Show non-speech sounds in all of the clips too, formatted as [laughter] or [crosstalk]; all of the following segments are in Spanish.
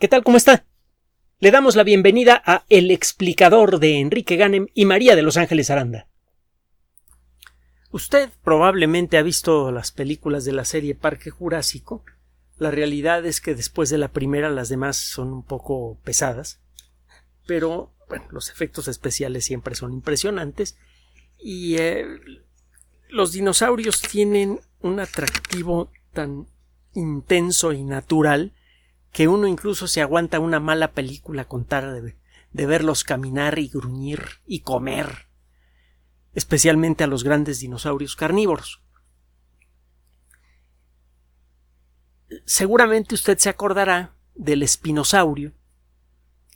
¿Qué tal? ¿Cómo está? Le damos la bienvenida a El explicador de Enrique Ganem y María de Los Ángeles Aranda. Usted probablemente ha visto las películas de la serie Parque Jurásico. La realidad es que después de la primera las demás son un poco pesadas. Pero, bueno, los efectos especiales siempre son impresionantes. Y eh, los dinosaurios tienen un atractivo tan intenso y natural que uno incluso se aguanta una mala película contar de, de verlos caminar y gruñir y comer, especialmente a los grandes dinosaurios carnívoros. Seguramente usted se acordará del espinosaurio,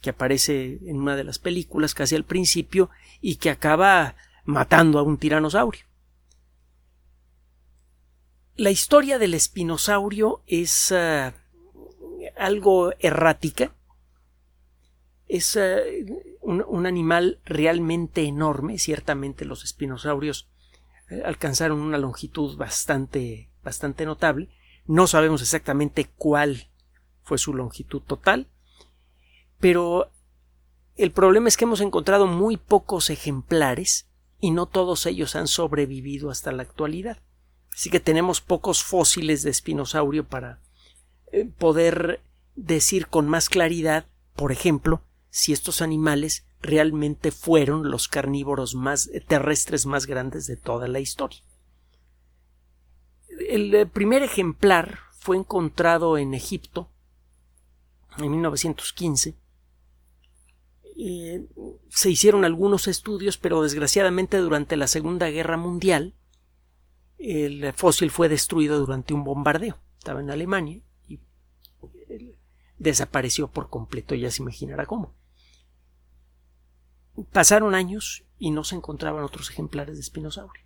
que aparece en una de las películas casi al principio y que acaba matando a un tiranosaurio. La historia del espinosaurio es ah, algo errática. Es eh, un, animal realmente enorme. Ciertamente los espinosaurios eh, alcanzaron una longitud bastante, bastante notable. No sabemos exactamente cuál fue su longitud total, pero el problema es que hemos encontrado muy pocos ejemplares y no todos ellos han sobrevivido hasta la actualidad. Así que tenemos pocos fósiles de espinosaurio para eh, poder decir con más claridad, por ejemplo, si estos animales realmente fueron los carnívoros más terrestres más grandes de toda la historia. El eh, primer ejemplar fue encontrado en Egipto en 1915. Eh, se hicieron algunos estudios, pero desgraciadamente durante la Segunda Guerra Mundial el fósil fue destruido durante un bombardeo. Estaba en Alemania desapareció por completo, ya se imaginará cómo. Pasaron años y no se encontraban otros ejemplares de espinosaurio.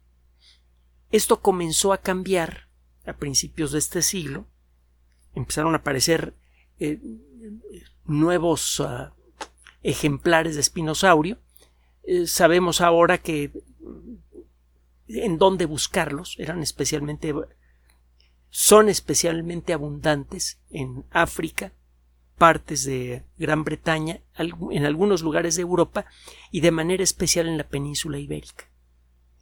Esto comenzó a cambiar a principios de este siglo. Empezaron a aparecer eh, nuevos ah, ejemplares de espinosaurio. Eh, sabemos ahora que en dónde buscarlos eran especialmente son especialmente abundantes en África partes de Gran Bretaña, en algunos lugares de Europa y de manera especial en la península ibérica.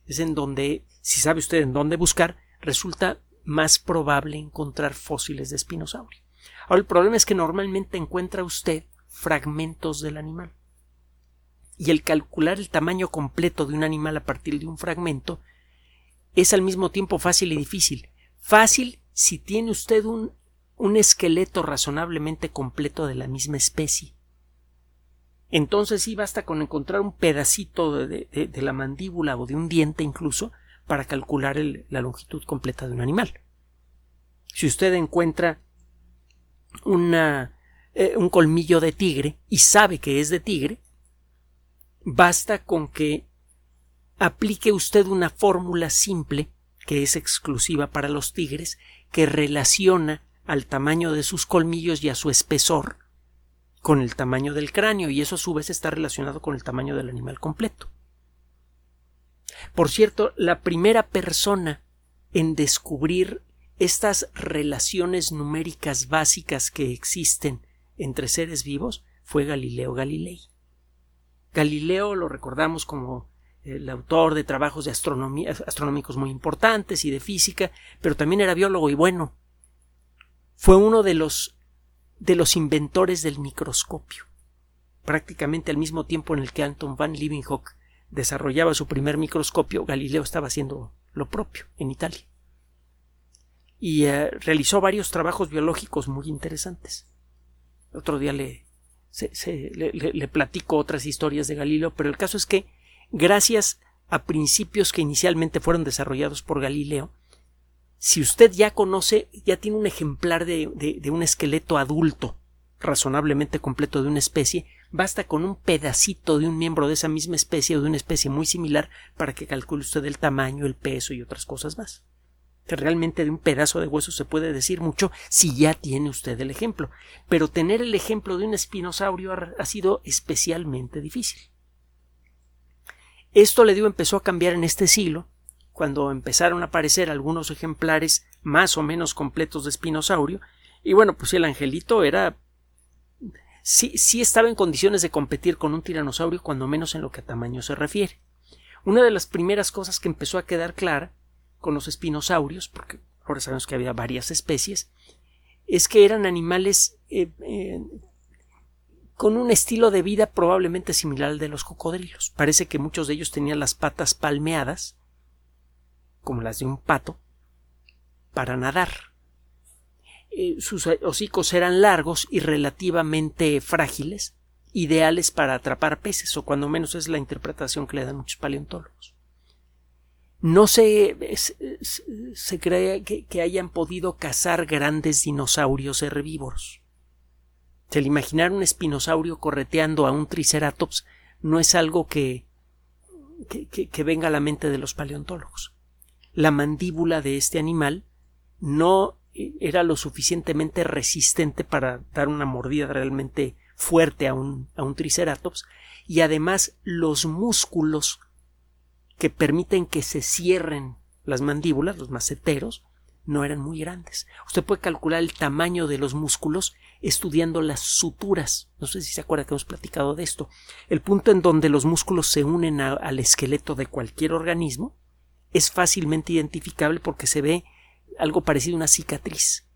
Es en donde, si sabe usted en dónde buscar, resulta más probable encontrar fósiles de espinosaurio. Ahora, el problema es que normalmente encuentra usted fragmentos del animal. Y el calcular el tamaño completo de un animal a partir de un fragmento es al mismo tiempo fácil y difícil. Fácil si tiene usted un un esqueleto razonablemente completo de la misma especie. Entonces sí basta con encontrar un pedacito de, la mandíbula o de un diente incluso para calcular la longitud completa de un animal. Si usted encuentra eh, un colmillo de tigre y sabe que es de tigre, basta con que aplique usted una fórmula simple que es exclusiva para los tigres que relaciona al tamaño de sus colmillos y a su espesor con el tamaño del cráneo y eso a su vez está relacionado con el tamaño del animal completo. Por cierto, la primera persona en descubrir estas relaciones numéricas básicas que existen entre seres vivos fue Galileo Galilei. Galileo lo recordamos como el autor de trabajos astronómicos muy importantes y de física, pero también era biólogo y bueno, fue uno de los de los inventores del microscopio. Prácticamente al mismo tiempo en el que Anton van Leeuwenhoek desarrollaba su primer microscopio, Galileo estaba haciendo lo propio en Italia. Y eh, realizó varios trabajos biológicos muy interesantes. Otro día le, le, le platico otras historias de Galileo, pero el caso es que, gracias a principios que inicialmente fueron desarrollados por Galileo, si usted ya conoce, ya tiene un ejemplar de, un esqueleto adulto razonablemente completo de una especie, basta con un pedacito de un miembro de esa misma especie o de una especie muy similar para que calcule usted el tamaño, el peso y otras cosas más. Realmente de un pedazo de hueso se puede decir mucho si ya tiene usted el ejemplo, pero tener el ejemplo de un espinosaurio ha sido especialmente difícil. Esto le dio empezó a cambiar en este siglo cuando empezaron a aparecer algunos ejemplares más o menos completos de espinosaurio, y bueno, pues el angelito era sí, sí estaba en condiciones de competir con un tiranosaurio, cuando menos en lo que a tamaño se refiere. Una de las primeras cosas que empezó a quedar clara con los espinosaurios, porque ahora sabemos que había varias especies, es que eran animales eh, eh, con un estilo de vida probablemente similar al de los cocodrilos. Parece que muchos de ellos tenían las patas palmeadas, como las de un pato, para nadar. Eh, sus hocicos eran largos y relativamente frágiles, ideales para atrapar peces, o cuando menos es la interpretación que le dan muchos paleontólogos. No se, se cree que, hayan podido cazar grandes dinosaurios herbívoros. El imaginar un espinosaurio correteando a un triceratops no es algo que, que, venga a la mente de los paleontólogos. La mandíbula de este animal no era lo suficientemente resistente para dar una mordida realmente fuerte a un, a un triceratops y además los músculos que permiten que se cierren las mandíbulas, los maceteros, no eran muy grandes. Usted puede calcular el tamaño de los músculos estudiando las suturas. No sé si se acuerda que hemos platicado de esto. El punto en donde los músculos se unen al esqueleto de cualquier organismo es fácilmente identificable porque se ve algo parecido a una cicatriz.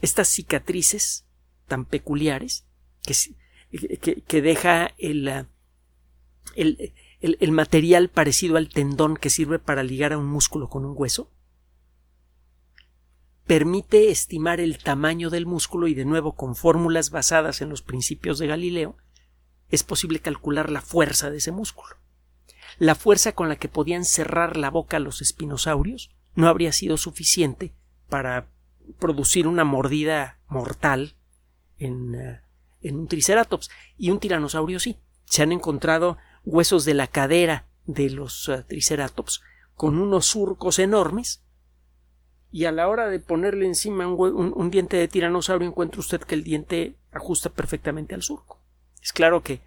Estas cicatrices tan peculiares que, deja el, el, material parecido al tendón que sirve para ligar a un músculo con un hueso, permite estimar el tamaño del músculo y de nuevo con fórmulas basadas en los principios de Galileo es posible calcular la fuerza de ese músculo. La fuerza con la que podían cerrar la boca los espinosaurios no habría sido suficiente para producir una mordida mortal en, eh, en un triceratops y un tiranosaurio sí. Se han encontrado huesos de la cadera de los uh, triceratops con unos surcos enormes y a la hora de ponerle encima un, diente de tiranosaurio encuentra usted que el diente ajusta perfectamente al surco. Es claro que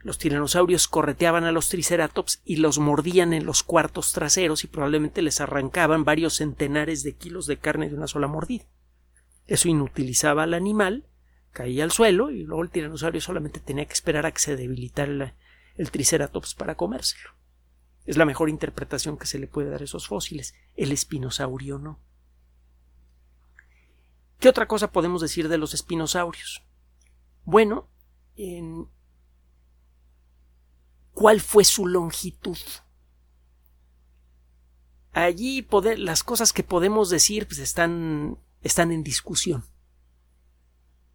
los tiranosaurios correteaban a los triceratops y los mordían en los cuartos traseros y probablemente les arrancaban varios centenares de kilos de carne de una sola mordida. Eso inutilizaba al animal, caía al suelo y luego el tiranosaurio solamente tenía que esperar a que se debilitara el Triceratops para comérselo. Es la mejor interpretación que se le puede dar a esos fósiles. El espinosaurio no. ¿Qué otra cosa podemos decir de los espinosaurios? Bueno, ¿cuál fue su longitud? Allí las cosas que podemos decir pues, están, están en discusión.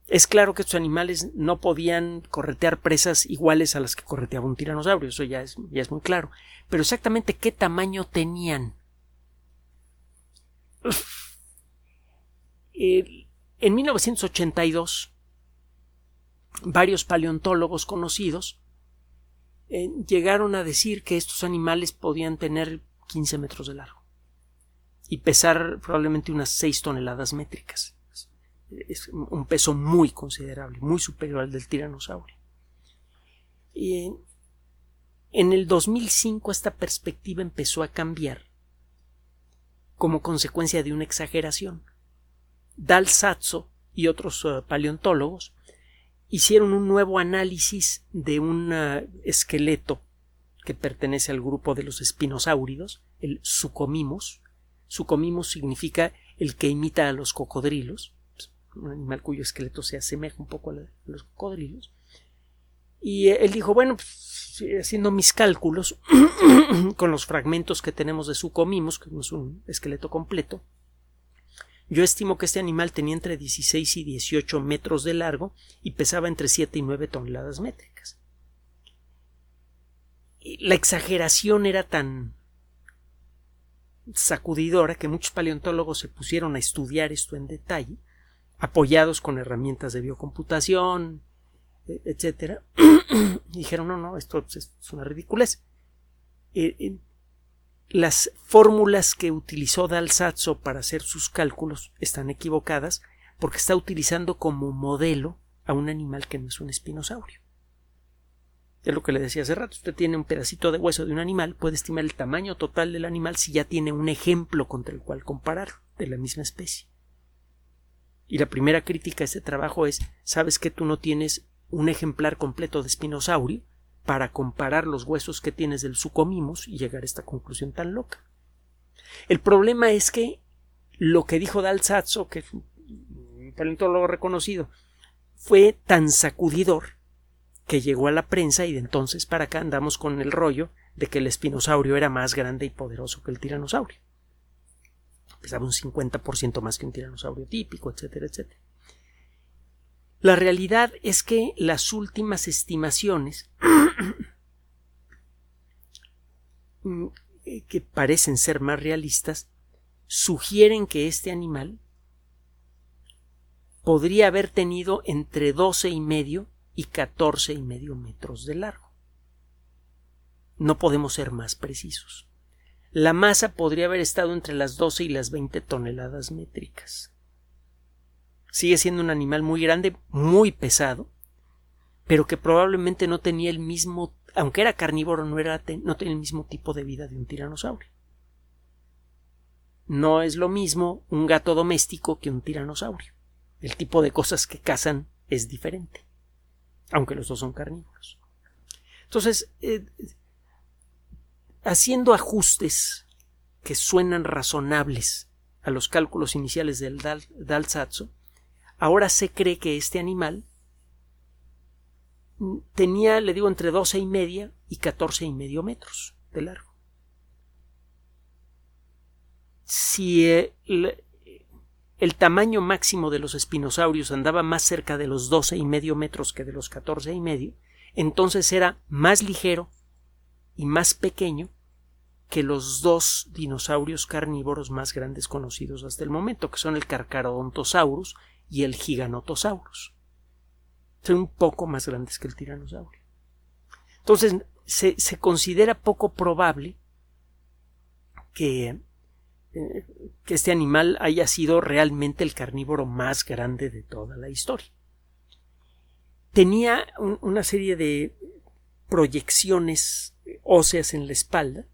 Es claro que estos animales no podían corretear presas iguales a las que correteaba un tiranosaurio, eso ya es, ya es muy claro. Pero exactamente qué tamaño tenían. en 1982, varios paleontólogos conocidos eh, llegaron a decir que estos animales podían tener 15 metros de largo y pesar probablemente unas 6 toneladas métricas es un peso muy considerable, muy superior al del tiranosaurio. Y en el 2005 esta perspectiva empezó a cambiar como consecuencia de una exageración. Dal y otros uh, paleontólogos hicieron un nuevo análisis de un uh, esqueleto que pertenece al grupo de los espinosáuridos, el Sucomimus. Sucomimus significa el que imita a los cocodrilos un animal cuyo esqueleto se asemeja un poco a, los cocodrilos. Y él dijo, bueno, pues, haciendo mis cálculos [coughs] con los fragmentos que tenemos de su comimos, que es un esqueleto completo, yo estimo que este animal tenía entre 16 y 18 metros de largo y pesaba entre 7 y 9 toneladas métricas. la exageración era tan sacudidora que muchos paleontólogos se pusieron a estudiar esto en detalle apoyados con herramientas de biocomputación, e, etcétera, [clears throat] dijeron no, no, esto es una ridiculez. Eh, eh, las fórmulas que utilizó Dalsatso para hacer sus cálculos están equivocadas porque está utilizando como modelo a un animal que no es un espinosaurio. Es lo que le decía hace rato. Usted tiene un pedacito de hueso de un animal, puede estimar el tamaño total del animal si ya tiene un ejemplo contra el cual comparar de la misma especie. Y la primera crítica a este trabajo es, sabes que tú no tienes un ejemplar completo de espinosaurio para comparar los huesos que tienes del sucomimus y llegar a esta conclusión tan loca. El problema es que lo que dijo Dalsazzo, que es un paleontólogo reconocido, fue tan sacudidor que llegó a la prensa y de entonces para acá andamos con el rollo de que el espinosaurio era más grande y poderoso que el tiranosaurio. Pesaba un 50% más que un tiranosaurio típico, etcétera, etcétera. La realidad es que las últimas estimaciones [clears throat] mm, que parecen ser más realistas sugieren que este animal podría haber tenido entre doce y medio y catorce y medio metros de largo. No podemos ser más precisos. La masa podría haber estado entre las 12 y las 20 toneladas métricas. Sigue siendo un animal muy grande, muy pesado, pero que probablemente no tenía el mismo, aunque era carnívoro, no, era, tenía el mismo tipo de vida de un tiranosaurio. No es lo mismo un gato doméstico que un tiranosaurio. El tipo de cosas que cazan es diferente, aunque los dos son carnívoros. Entonces, eh, haciendo ajustes que suenan razonables a los cálculos iniciales del Dal, Dalsatzo, Ahora se cree que este animal tenía, le digo, entre doce y media y catorce y medio metros de largo. Si eh, el, tamaño máximo de los espinosaurios andaba más cerca de los doce y medio metros que de los catorce y medio, entonces era más ligero y más pequeño que los dos dinosaurios carnívoros más grandes conocidos hasta el momento, que son el Carcharodontosaurus y el Giganotosaurus. Son un poco más grandes que el tiranosaurio. Entonces, se, considera poco probable que, eh, que este animal haya sido realmente el carnívoro más grande de toda la historia. Tenía una serie de proyecciones óseas en la espalda,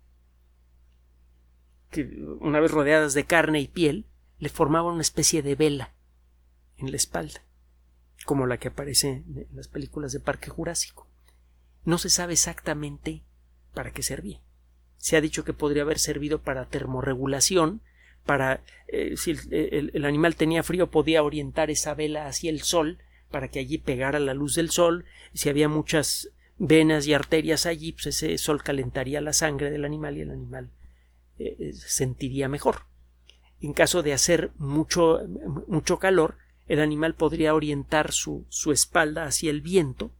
que una vez rodeadas de carne y piel, le formaban una especie de vela en la espalda, como la que aparece en las películas de Parque Jurásico. No se sabe exactamente para qué servía. Se ha dicho que podría haber servido para termorregulación, para eh, si el, animal tenía frío podía orientar esa vela hacia el sol para que allí pegara la luz del sol. Si había muchas venas y arterias allí, pues ese sol calentaría la sangre del animal y el animal eh, eh, sentiría mejor. En caso de hacer mucho, mucho calor, el animal podría orientar su, su espalda hacia el viento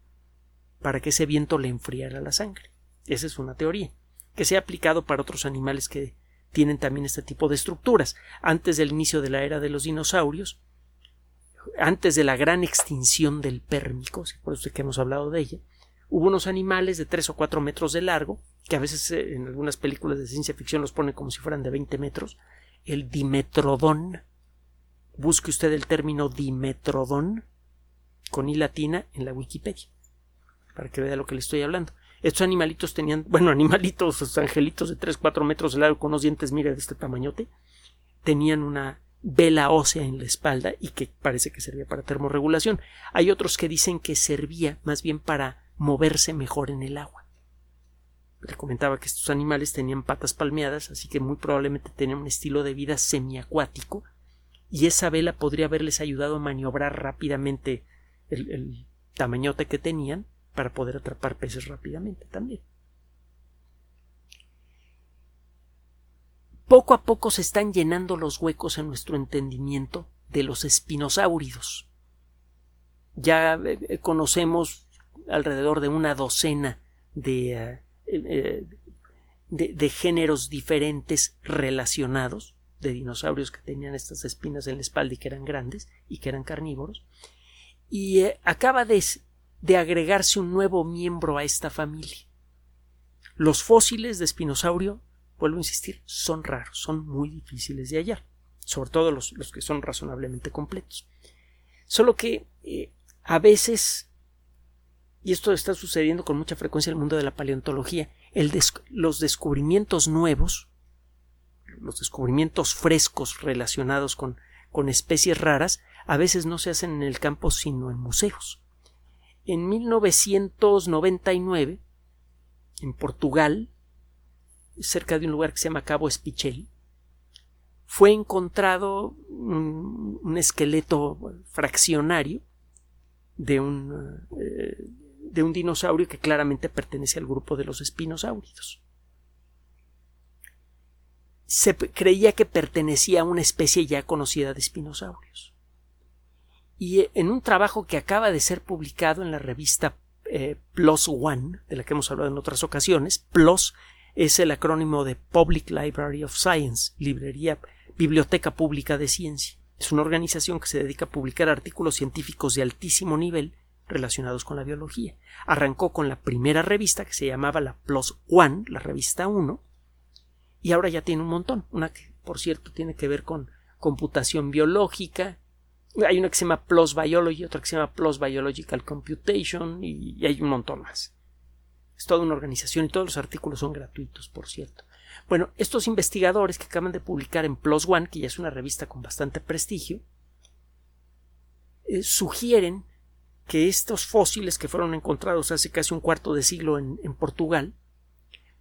para que ese viento le enfriara la sangre. Esa es una teoría que se ha aplicado para otros animales que tienen también este tipo de estructuras. Antes del inicio de la era de los dinosaurios, antes de la gran extinción del pérmico, por eso que hemos hablado de ella, hubo unos animales de tres o cuatro metros de largo, que a veces eh, en algunas películas de ciencia ficción los ponen como si fueran de 20 metros, el dimetrodón, busque usted el término dimetrodón con i latina en la Wikipedia para que vea lo que le estoy hablando. Estos animalitos tenían, [laughs] bueno, animalitos, angelitos de 3-4 metros de largo con unos dientes, mire, de este tamañote, tenían una vela ósea en la espalda y que parece que servía para termorregulación. Hay otros que dicen que servía más bien para moverse mejor en el agua. Le comentaba que estos animales tenían patas palmeadas, así que muy probablemente tenían un estilo de vida semiacuático y esa vela podría haberles ayudado a maniobrar rápidamente el, tamañote que tenían para poder atrapar peces rápidamente también. Poco a poco se están llenando los huecos en nuestro entendimiento de los espinosáuridos. Ya eh, eh, conocemos alrededor de una docena de, eh, de géneros diferentes relacionados de dinosaurios que tenían estas espinas en la espalda y que eran grandes y que eran carnívoros. Y eh, acaba de, de agregarse un nuevo miembro a esta familia. Los fósiles de espinosaurio, vuelvo a insistir, son raros, son muy difíciles de hallar, sobre todo los, los que son razonablemente completos. Solo que eh, a veces, y esto está sucediendo con mucha frecuencia en el mundo de la paleontología, el los descubrimientos nuevos los descubrimientos frescos relacionados con, con especies raras a veces no se hacen en el campo sino en museos. En 1999, en Portugal, cerca de un lugar que se llama Cabo Espichelli, fue encontrado un, esqueleto fraccionario de un, eh, de un dinosaurio que claramente pertenece al grupo de los espinosáuridos. Se creía que pertenecía a una especie ya conocida de espinosaurios. Y eh, en un trabajo que acaba de ser publicado en la revista eh, PLOS One, de la que hemos hablado en otras ocasiones, PLOS es el acrónimo de Public Library of Science, librería, biblioteca pública de ciencia. Es una organización que se dedica a publicar artículos científicos de altísimo nivel relacionados con la biología. Arrancó con la primera revista que se llamaba la PLOS One, la revista 1, y ahora ya tiene un montón. Una que, por cierto, tiene que ver con computación biológica, hay una que se llama Plus Biology, otra que se llama Plus Biological Computation y, hay un montón más. Es toda una organización y todos los artículos son gratuitos, por cierto. Bueno, estos investigadores que acaban de publicar en Plus One, que ya es una revista con bastante prestigio, eh, sugieren que estos fósiles que fueron encontrados hace casi un cuarto de siglo en Portugal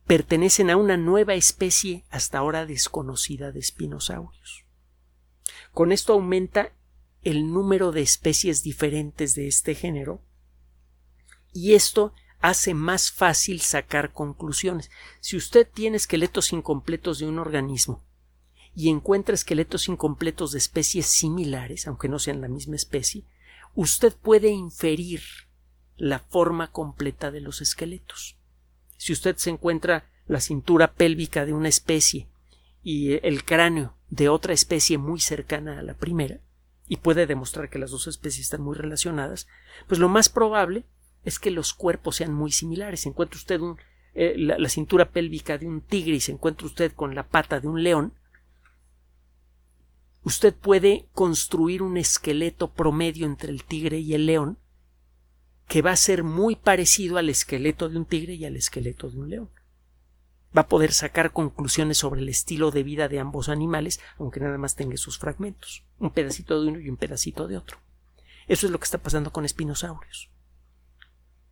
pertenecen a una nueva especie hasta ahora desconocida de espinosaurios. Con esto aumenta el número de especies diferentes de este género y esto hace más fácil sacar conclusiones. Si usted tiene esqueletos incompletos de un organismo y encuentra esqueletos incompletos de especies similares, aunque no sean la misma especie, usted puede inferir la forma completa de los esqueletos. Si usted se encuentra la cintura pélvica de una especie y el cráneo de otra especie muy cercana a la primera, y puede demostrar que las dos especies están muy relacionadas, pues lo más probable es que los cuerpos sean muy similares. Si encuentra usted eh, la, cintura pélvica de un tigre y se encuentra usted con la pata de un león, usted puede construir un esqueleto promedio entre el tigre y el león que va a ser muy parecido al esqueleto de un tigre y al esqueleto de un león va a poder sacar conclusiones sobre el estilo de vida de ambos animales, aunque nada más tenga sus fragmentos, un pedacito de uno y un pedacito de otro. Eso es lo que está pasando con espinosaurios.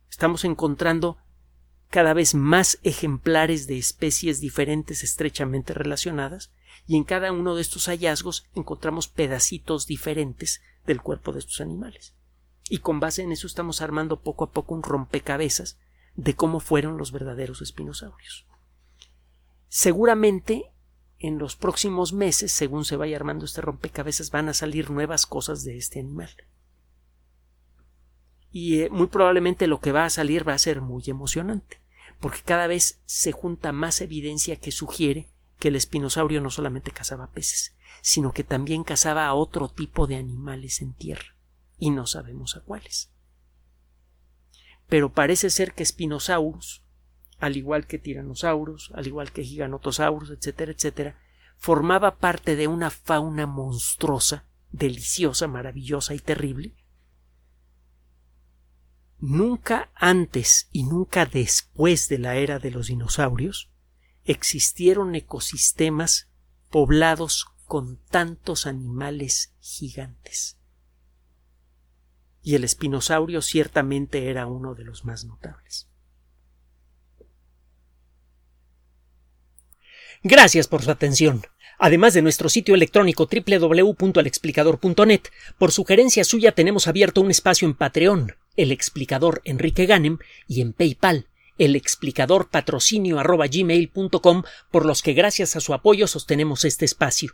Estamos encontrando cada vez más ejemplares de especies diferentes estrechamente relacionadas, y en cada uno de estos hallazgos encontramos pedacitos diferentes del cuerpo de estos animales. Y con base en eso estamos armando poco a poco un rompecabezas de cómo fueron los verdaderos espinosaurios. Seguramente en los próximos meses, según se vaya armando este rompecabezas, van a salir nuevas cosas de este animal. Y eh, muy probablemente lo que va a salir va a ser muy emocionante, porque cada vez se junta más evidencia que sugiere que el espinosaurio no solamente cazaba peces, sino que también cazaba a otro tipo de animales en tierra, y no sabemos a cuáles. Pero parece ser que Spinosaurus al igual que tiranosaurus, al igual que giganotosaurus, etcétera, etcétera, formaba parte de una fauna monstruosa, deliciosa, maravillosa y terrible. Nunca antes y nunca después de la era de los dinosaurios existieron ecosistemas poblados con tantos animales gigantes. Y el espinosaurio ciertamente era uno de los más notables. Gracias por su atención. Además de nuestro sitio electrónico www.alexplicador.net, por sugerencia suya tenemos abierto un espacio en Patreon, el explicador Enrique Ganem, y en PayPal, el explicador patrocinio por los que gracias a su apoyo sostenemos este espacio.